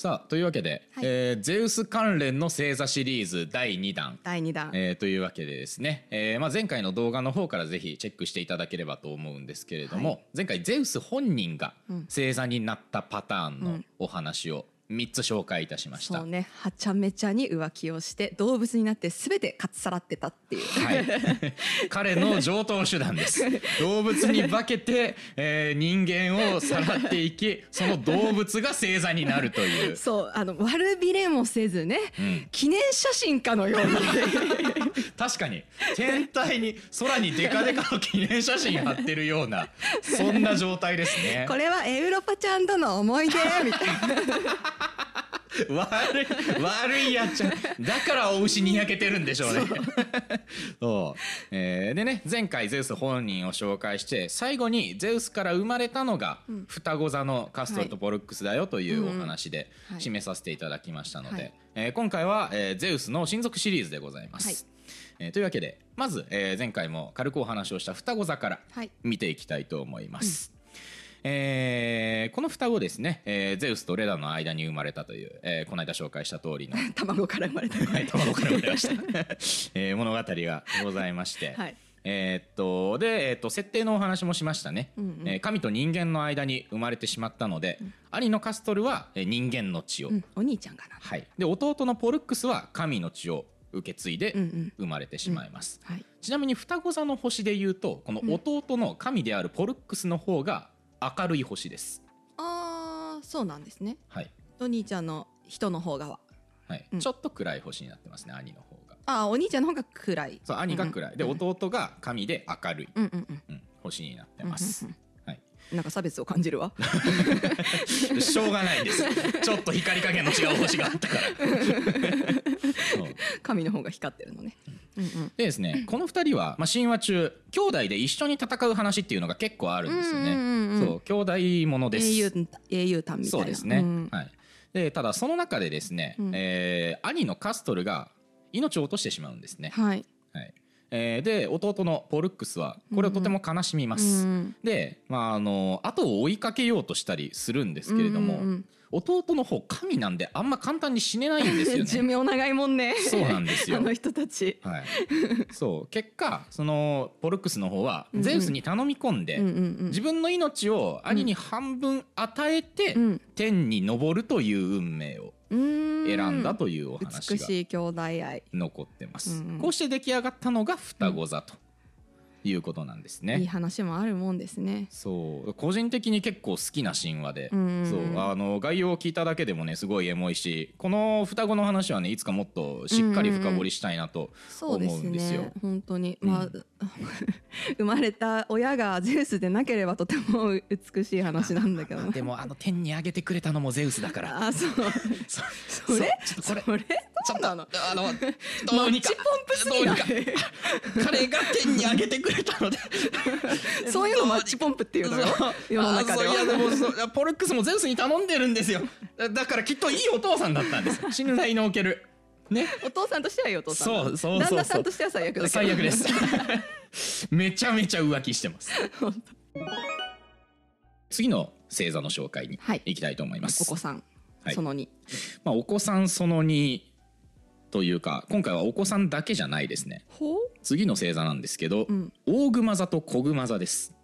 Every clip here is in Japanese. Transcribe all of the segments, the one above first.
さあというわけで、はい。えーゼウス関連の星座シリーズ第2弾。第2弾、えーというわけでですね、えーまあ、前回の動画の方からぜひチェックしていただければと思うんですけれども、は前回ゼウス本人がうん。星座になったパターンのうんお話を3つ紹介いたしました。そうね。はちゃめちゃに浮気をして動物になって全てかっさらってたっていう。はい、彼の上等手段です。動物に化けて、えー人間をさらっていきその動物が星座になるという。そうあの悪びれもせずね、ん。記念写真かのように。確かに。天体に空にデカデカの記念写真貼ってるようなそんな状態ですね。これはエウロパちゃんとの思い出みたいな悪い悪いやっちゃんだからお牛に焼けてるんでしょうね。そう、えーでね前回ゼウス本人を紹介して最後にゼウスから生まれたのが双子座のカストルとポルックスだよというお話ではい。締めさせていただきましたので、はい。えー今回は、えーゼウスの親族シリーズでございます、はい。えーというわけでまず、えー前回も軽くお話をした双子座からはい。見ていきたいと思います、えーこの双子ですね、えーゼウスとレダの間に生まれたという、えーこの間紹介した通りの。卵から生まれたはい、卵から生まれました、えー物語がございまして、はい。えーっとで、えーっと設定のお話もしましたね、うんうん。えー神と人間の間に生まれてしまったので、兄のカストルは、えー人間の血を、うん、お兄ちゃんかな。はい、で弟のポルックスは神の血を受け継いでうんうん。生まれてしまいます、はい。ちなみに双子座の星でいうとこの弟の神であるポルックスの方が明るい星です、あーそうなんですね。はい。お兄ちゃんの人の方がは。はい。うん。ちょっと暗い星になってますね兄の方が。あーお兄ちゃんの方が暗い。そう兄が暗い、で弟が神で明るい、うんうんうん。うん、星になってます、うんはい、なんか差別を感じるわ。しょうがないです。ちょっと光り加減の違う星があったから。そう神の方が光ってるのね。うんうん。でですね この2人は、まあ、神話中兄弟で一緒に戦う話っていうのが結構あるんですよね、うんうんうんうん。そう兄弟ものです。英雄英雄譚みたいな。そうですね、ん。はい、でただその中でですね、うん。えー兄のカストルが命を落としてしまうんですね、はい。はいえーで弟のポルックスはこれをとても悲しみます、うんで、まあ、あの後を追いかけようとしたりするんですけれども、うんうん。うん弟の方神なんであんま簡単に死ねないんですよ寿ね。命長いもんね。そうなんですよ。あの人たち。はい、そう結果そのポルックスの方はゼウスに頼み込んで、うんうんうん。自分の命を兄に半分与えて、うん。天に昇るという運命を選んだというお話美がしい兄弟愛。残ってます、こうして出来上がったのが双子座ということなんですね、いい話もあるもんですね。そう。個人的に結構好きな神話で、うんうんうん。そう。あの概要を聞いただけでもねすごいエモいしこの双子の話はねいつかもっとしっかり深掘りしたいなとそうです思うんですよ。ね本当に、うん。まあ 生まれた親がゼウスでなければとても美しい話なんだけどね。でもあの天に上げてくれたのもゼウスだから。あ そう。そそれ？それ。それ？ちょっとあのどマうにかッチポンプすぎな。いどうにか彼が天に上げてくれたので。そういうのマッチポンプっていうのよ世の中では。いやでもそポルックスもゼウスに頼んでるんですよ。だだからきっといいお父さんだったんです。信頼のおける。ね。お父さんとしてはいいお父さんだそうそう旦那さんとしては最悪だけど。最悪です。めちゃめちゃ浮気してます。次の星座の紹介にはい。いきたいと思います、お子さん、はい。その2まあ、お子さんその2というか今回はお子さんだけじゃないですね。次の星座なんですけど、うん。大熊座と小熊座です。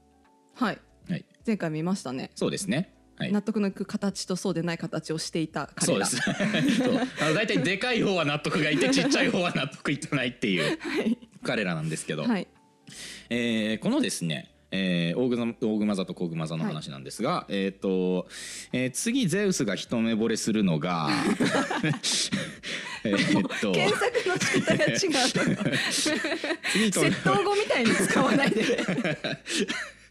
はい。はい。前回見ましたね、そうですね。はい。納得のいく形とそうでない形をしていた彼ら。そうです。そう。大体でかい方は納得がいて ちっちゃい方は納得いってないっていう はい。彼らなんですけど、はい。えーこのですね、えー大熊大熊座と小熊座の話なんですが、えっ、と、えー次ゼウスが一目惚れするのがえっと検索の仕方が違う 窃盗語みたいに使わないで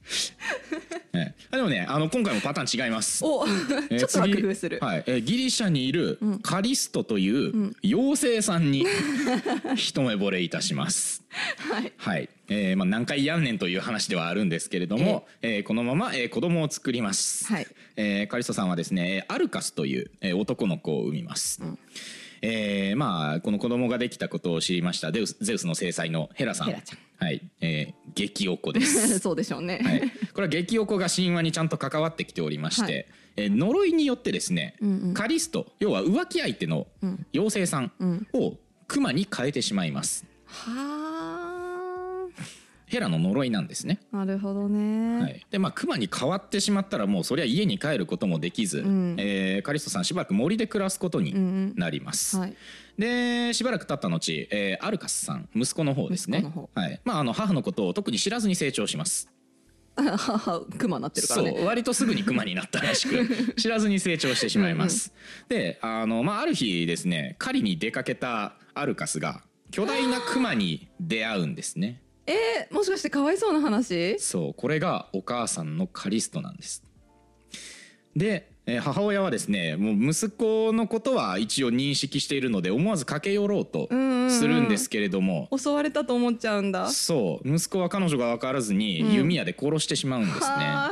えーでもねあの今回もパターン違います。おえーちょっとは次工夫する、はい。えーギリシャにいるカリストという妖精さんに 一目惚れいたします。はい。はい、えーまあ、何回やんねんという話ではあるんですけれども、えーこのまま、えー子供を作ります、はい。えーカリストさんはですねアルカスという、えー男の子を産みます、ええーまあこの子供ができたことを知りました。ゼウスゼウスの制裁のヘラさん。はい、えー、激おこです。そうでしょうね、はい、これは激おこが神話にちゃんと関わってきておりまして、えー呪いによってですね、うんうん。カリスト要は浮気相手のうん。妖精さんうん。を熊に変えてしまいます。はヘラの呪いなんですね、あなるほどね、はい、でまあ熊に変わってしまったらもうそりゃ家に帰ることもできず、ん。えーカリストさんしばらく森で暮らすことにうんうん。なります、はい。でしばらく経った後、えーアルカスさん息子の方ですね。はい。まあ、あの母のことを特に知らずに成長します。母クマになってるからね。そう割とすぐにクマになったらしく 知らずに成長してしまいます。であの、まあ、ある日ですね狩りに出かけたアルカスが巨大なクマに出会うんですねえー、もしかしてかわいそうな話？そうこれがお母さんのカリストなんです。でえー母親はですねもう息子のことは一応認識しているので思わず駆け寄ろうとうんうんうんするんですけれども、襲われたと思っちゃうんだ。そう息子は彼女が分からずにうん。弓矢で殺してしまうんですね、はあ。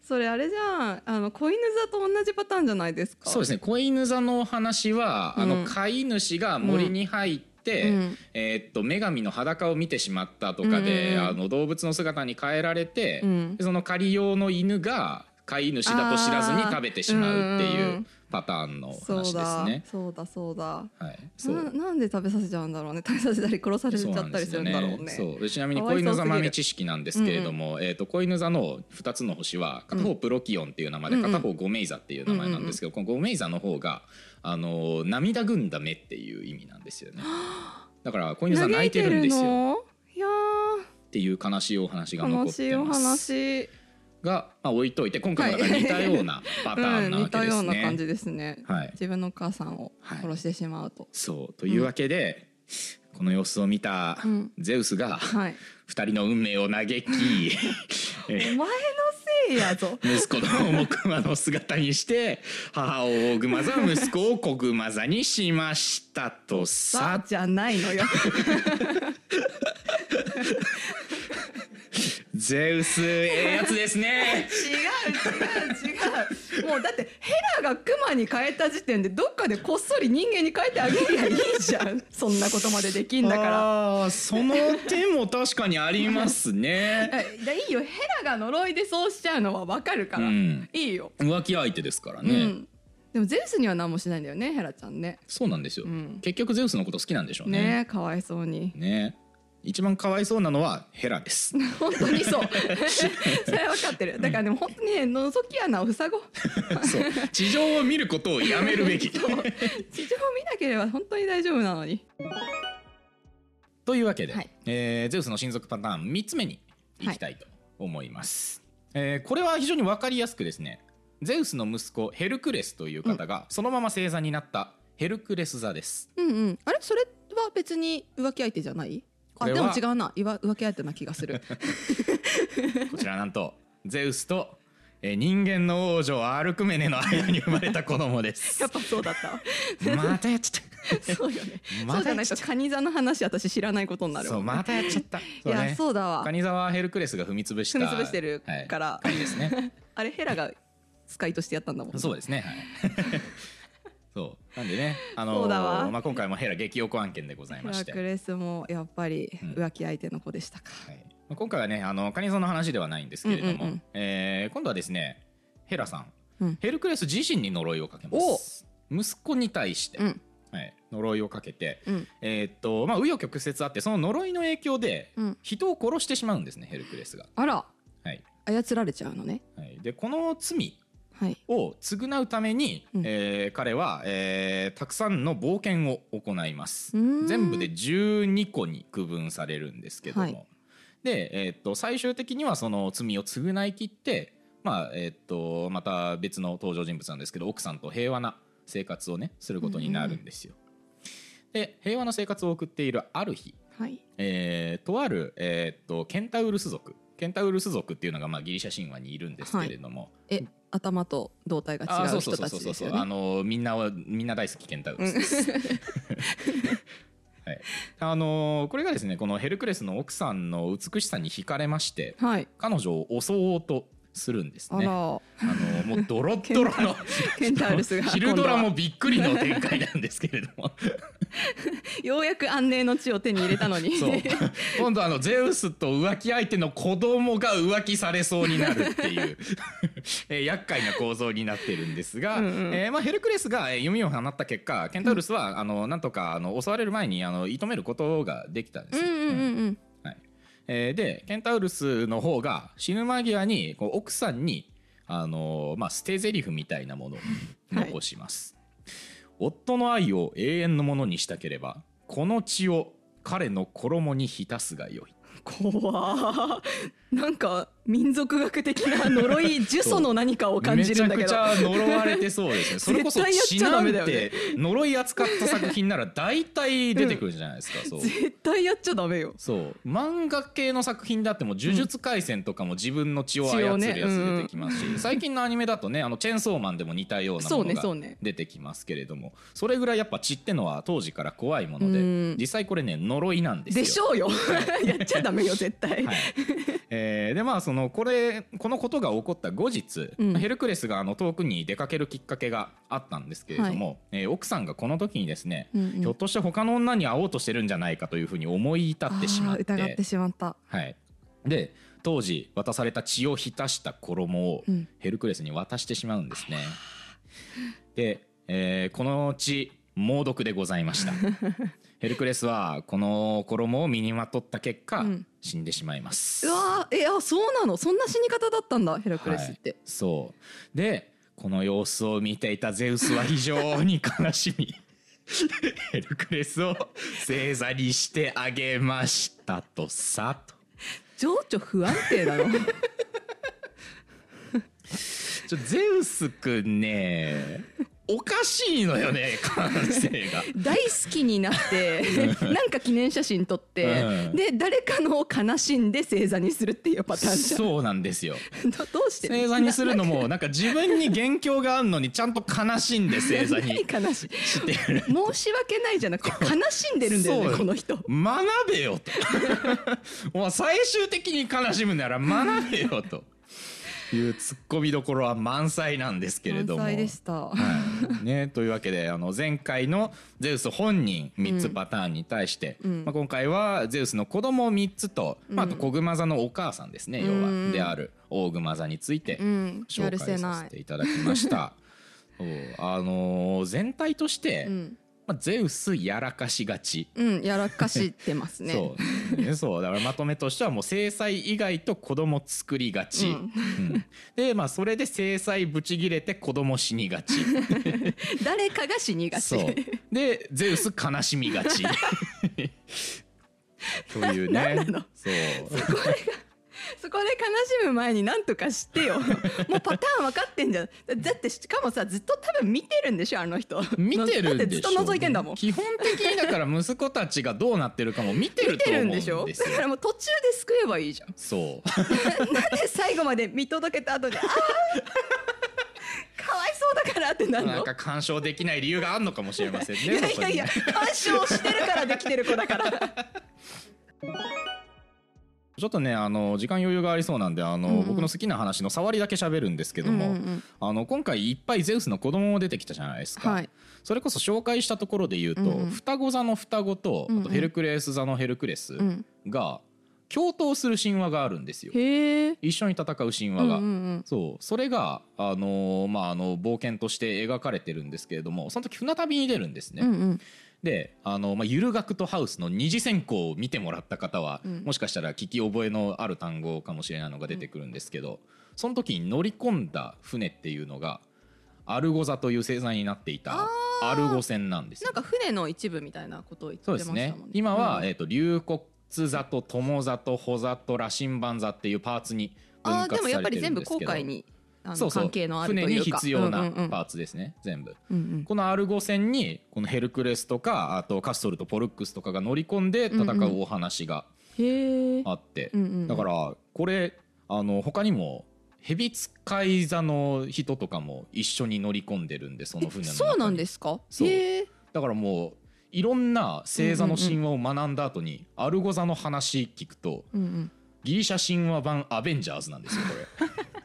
それあれじゃん。あの子犬座と同じパターンじゃないですか？そうですね。子犬座の話は、あうん。の飼い主が森に入って、うん。えーっと女神の裸を見てしまったとかで、うんうんあの動物の姿に変えられて、うん。でその狩り用の犬が飼い主だと知らずに食べてしまうっていうパターンの話ですだね。そうだ。そうだはい、そう。ななんで食べさせちゃうんだろうね。食べさせたり殺されちゃったりするんだろうね。そうでちなみに子犬座豆知識なんですけれども、えー、と子犬座の2つの星は片方プロキオンっていう名前で、うん。うん片方ゴメイザっていう名前なんですけど、このゴメイザの方があの涙ぐんだ目っていう意味なんですよね。だから子犬座泣いてるんですよ。の？いやっていう悲しいお話が残っー悲しいおてます話が、まあ、置いといて今回も似たようなパターンなうん、似たわけですね。ような感じですね、はい。自分のお母さんを殺してしまうと、そうというわけで、この様子を見たうん。ゼウスがはい。二人の運命を嘆き、えお前のせいやぞ。息子の木馬の姿にして母を大熊座息子を小熊座にしましたとさ。さじゃないのよ ゼウスええやつですね。違う違う違う。もうだってヘラがクマに変えた時点でどっかでこっそり人間に変えてあげりゃいいじゃん。そんなことまでできんだから。あーその手も確かにありますね。いいよ。ヘラが呪いでそうしちゃうのはわかるから、うん。いいよ、浮気相手ですからね、うん。でもゼウスには何もしないんだよねヘラちゃんね。そうなんですよ、うん。結局ゼウスのこと好きなんでしょうね。ねかわいそうに。ね一番かわいそうなのはヘラです。本当にそう。それは分かってる。だからでも本当にね覗き穴を塞ごう。そう。地上を見ることをやめるべき。地上を見なければ本当に大丈夫なのに。というわけで、はい。えーゼウスの親族パターン3つ目にいきたいと思います、えーこれは非常に分かりやすくですねゼウスの息子ヘルクレスという方がそのまま星座になったヘルクレス座です。うんうん。あれ？それは別に浮気相手じゃない？あでも違うな。浮気相手な気がする。こちらなんとゼウスと、えー人間の王女アルクメネの間に生まれた子供です。やっぱそうだったわ。またやっちゃった。そうよね。まそうじゃないとカニ座の話私知らないことになるわ。そうまたやっちゃった。いやそうだわ。カニ座はヘルクレスが踏み潰した踏み潰してる。からはい、ですね。あれヘラが使いとしてやったんだもんそうですね。はいなんでねあのそうだわ。まあ、今回もヘラ激横案件でございまして。ヘラクレスもやっぱりうん。浮気相手の子でしたか、はい。まあ今回はねあのカニ座の話ではないんですけれども、うんうんうん。えー今度はですねヘラさん、うん。ヘルクレス自身に呪いをかけます。息子に対して、うん。はい、呪いをかけて、うん。えーっとまあ紆余曲折あってその呪いの影響でうん。人を殺してしまうんですねヘルクレスが、あら。はい。操られちゃうのね。はい、でこの罪はいを償うために、うん。えー彼は、えーたくさんの冒険を行います。全部で12個に区分されるんですけども、はい。で、えーっと最終的にはその罪を償い切って、まあえーっとまた別の登場人物なんですけど奥さんと平和な生活をねすることになるんですよ。で平和な生活を送っているある日、はい。えーとある、えーっとケンタウルス族ケンタウルス族っていうのが、まあ、ギリシャ神話にいるんですけれども、え頭と胴体が違う人たちですよね。あのみんなはみんな大好きケンタウルスです。はい、あのこれがですねこのヘルクレスの奥さんの美しさに惹かれましてはい。彼女を襲おうとするんですね。あのもうドロッドロのケンタウルスが 昼ドラもびっくりの展開なんですけれども。ようやく安寧の地を手に入れたのに。今度あのゼウスと浮気相手の子供が浮気されそうになるっていうえー厄介な構造になってるんですが、うんうん。えーまあ、ヘルクレスがえー弓を放った結果ケンタウルスは、あのなんとかあの襲われる前にあの射止めることができたんですよ。うんうんうんうん。はいえーでケンタウルスの方が死ぬ間際にこう奥さんに、あのーまあ、捨て台詞みたいなものを残します、夫の愛を永遠のものにしたければこの血を彼の衣に浸すがよい。怖なんか民族学的な呪い呪詛の何かを感じるんだけど。めちゃくちゃ呪われてそうですね。それこそ血なんて呪い扱った作品なら大体出てくるじゃないですか、そう。絶対やっちゃダメよ。そう。漫画系の作品だっても呪術廻戦とかも自分の血を操るやつ出てきますし、最近のアニメだとねあのチェーンソーマンでも似たようなものが出てきますけれどもそれぐらいやっぱ血ってのは当時から怖いものでうん。実際これね呪いなんですよ。でしょうよ。やっちゃダメよ絶対、はい。えーでまあそのこれこのことが起こった後日、うん。ヘルクレスがあの遠くに出かけるきっかけがあったんですけれども、えー奥さんがこの時にですね、うんうん。ひょっとして他の女に会おうとしてるんじゃないかというふうに思い至ってしまって。疑ってしまった。はい、で当時渡された血を浸した衣をうん。ヘルクレスに渡してしまうんですね。で、えーこの血猛毒でございました。ヘルクレスはこの衣を身にまとった結果、うん。死んでしまいます。うわーえあそうなの？そんな死に方だったんだヘラクレスって、はい、そう。でこの様子を見ていたゼウスは非常に悲しみ ヘルクレスを正座にしてあげましたとさと。情緒不安定だの ちょゼウスくんねおかしいのよね 感性が。大好きになってなんか記念写真撮って、うん。で誰かのを悲しんで正座にするっていうパターンそうなんですよ。どどうして？正座にするのもなんか。自分に元凶があるのにちゃんと悲しんで正座に何悲しい。してる。申し訳ないじゃなくて悲しんでるんだよねこの人。学べよと。最終的に悲しむなら学べよというツッコミどころは満載なんですけれども。満載でした、はい。ね、というわけであの前回のゼウス本人3つパターンに対して、うん。まあ、今回はゼウスの子供3つと、まあ、あとうん子熊座のお母さんですね、要うん。はである大熊座について紹介させていただきました。あのー全体として、うん、まあ、ゼウスやらかしがち。うん、やらかしてますね。そう。ねそう。だからまとめとしてはもう制裁以外と子供作りがち、うん。うん。でまあそれで制裁ぶち切れて子供死にがち。誰かが死にがち。そう。でゼウス悲しみがち。というね。なんなの？そう そこで悲しむ前に何とかしてよ。もうパターン分かってんじゃん。だだってしかもさずっと多分見てるんでしょあの人。見てるでしょずっと覗いてんだもん。基本的にだから息子たちがどうなってるかも見てる見てと思うんでるんですしょ？よだからもう途中で救えばいいじゃん。そう。なんで最後まで見届けた後であーかわいそうだからってなるの？なんか干渉できない理由があるのかもしれませんねいやいやいや干渉してるからできてる子だからちょっとねあの時間余裕がありそうなんであの、うんうん。僕の好きな話の触りだけ喋るんですけども、うんうんうん。あの今回いっぱいゼウスの子供も出てきたじゃないですか、はい。それこそ紹介したところで言うと、うんうん。双子座の双子と、うんうん。あとヘルクレス座のヘルクレスうん。が共闘する神話があるんですよ。一緒に戦う神話が、うんうんそう。それがあのーまああの冒険として描かれてるんですけれどもその時船旅に出るんですね、うんうんであの、まあ、ゆる学とハウスの二次選考を見てもらった方は、うん。もしかしたら聞き覚えのある単語かもしれないのが出てくるんですけど、その時に乗り込んだ船っていうのがアルゴ座という星座になっていたあアルゴ船なんですよ。なんか船の一部みたいなことを言ってましたもんね。ですね。今は、うん。えー、と龍骨座と友座と穂座と羅針盤座っていうパーツに分割されやっぱり全部てるんですけど航海にあのそうそう。関係のあるというか。船に必要なパーツですね、全部。うんうん。このアルゴ船にこのヘルクレスとかあとカストルとポルックスとかが乗り込んで戦うお話がへえあって、うんうんうん。だからこれあの他にも蛇使い座の人とかも一緒に乗り込んでるんでその船の中に。そうなんですか？そう。へえだからもういろんな星座の神話を学んだ後に、アルゴ座の話聞くとうんうん。ギリシャ神話版アベンジャーズなんですよこれ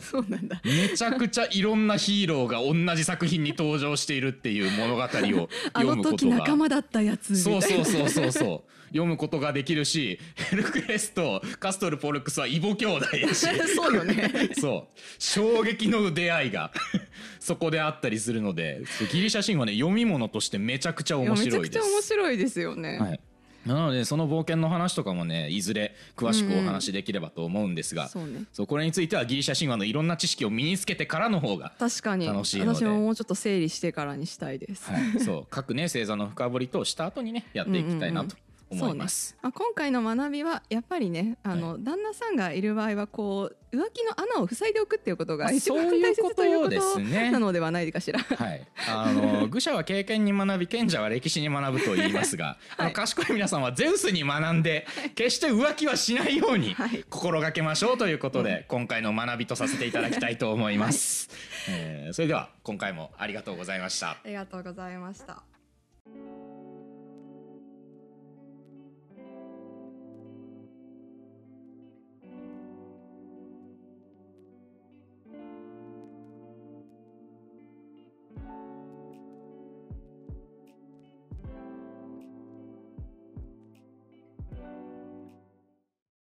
そう。なんだ。めちゃくちゃいろんなヒーローが同じ作品に登場しているっていう物語を あ読の時むことが仲間だったやつみたいな。そうそうそうそうそう。読むことができるしヘルクレスとカストル・ポルクスは異母兄弟だし。そうよね。そう。衝撃の出会いが そこであったりするのでギリシャ神話ね読み物としてめちゃくちゃ面いやめちゃ白いです。くちゃ面白いですよね、はいなのでその冒険の話とかもねいずれ詳しくお話しできればと思うんですが、そうね。そうこれについてはギリシャ神話のいろんな知識を身につけてからの方が確かに。楽しいので。私ももうちょっと整理してからにしたいです、はい、そう。各ね星座の深掘りとした後にねやっていきたいなと思います。そうね、あ今回の学びはやっぱりねあの、旦那さんがいる場合はこう浮気の穴を塞いでおくっていうことがまあ一番大切というこことですとね。なのではないかしら。はい、あの 愚者は経験に学び賢者は歴史に学ぶと言いますが、あの賢い皆さんはゼウスに学んで決して浮気はしないようにはい。心がけましょうということで、今回の学びとさせていただきたいと思います、えーそれでは今回もありがとうございました。ありがとうございました。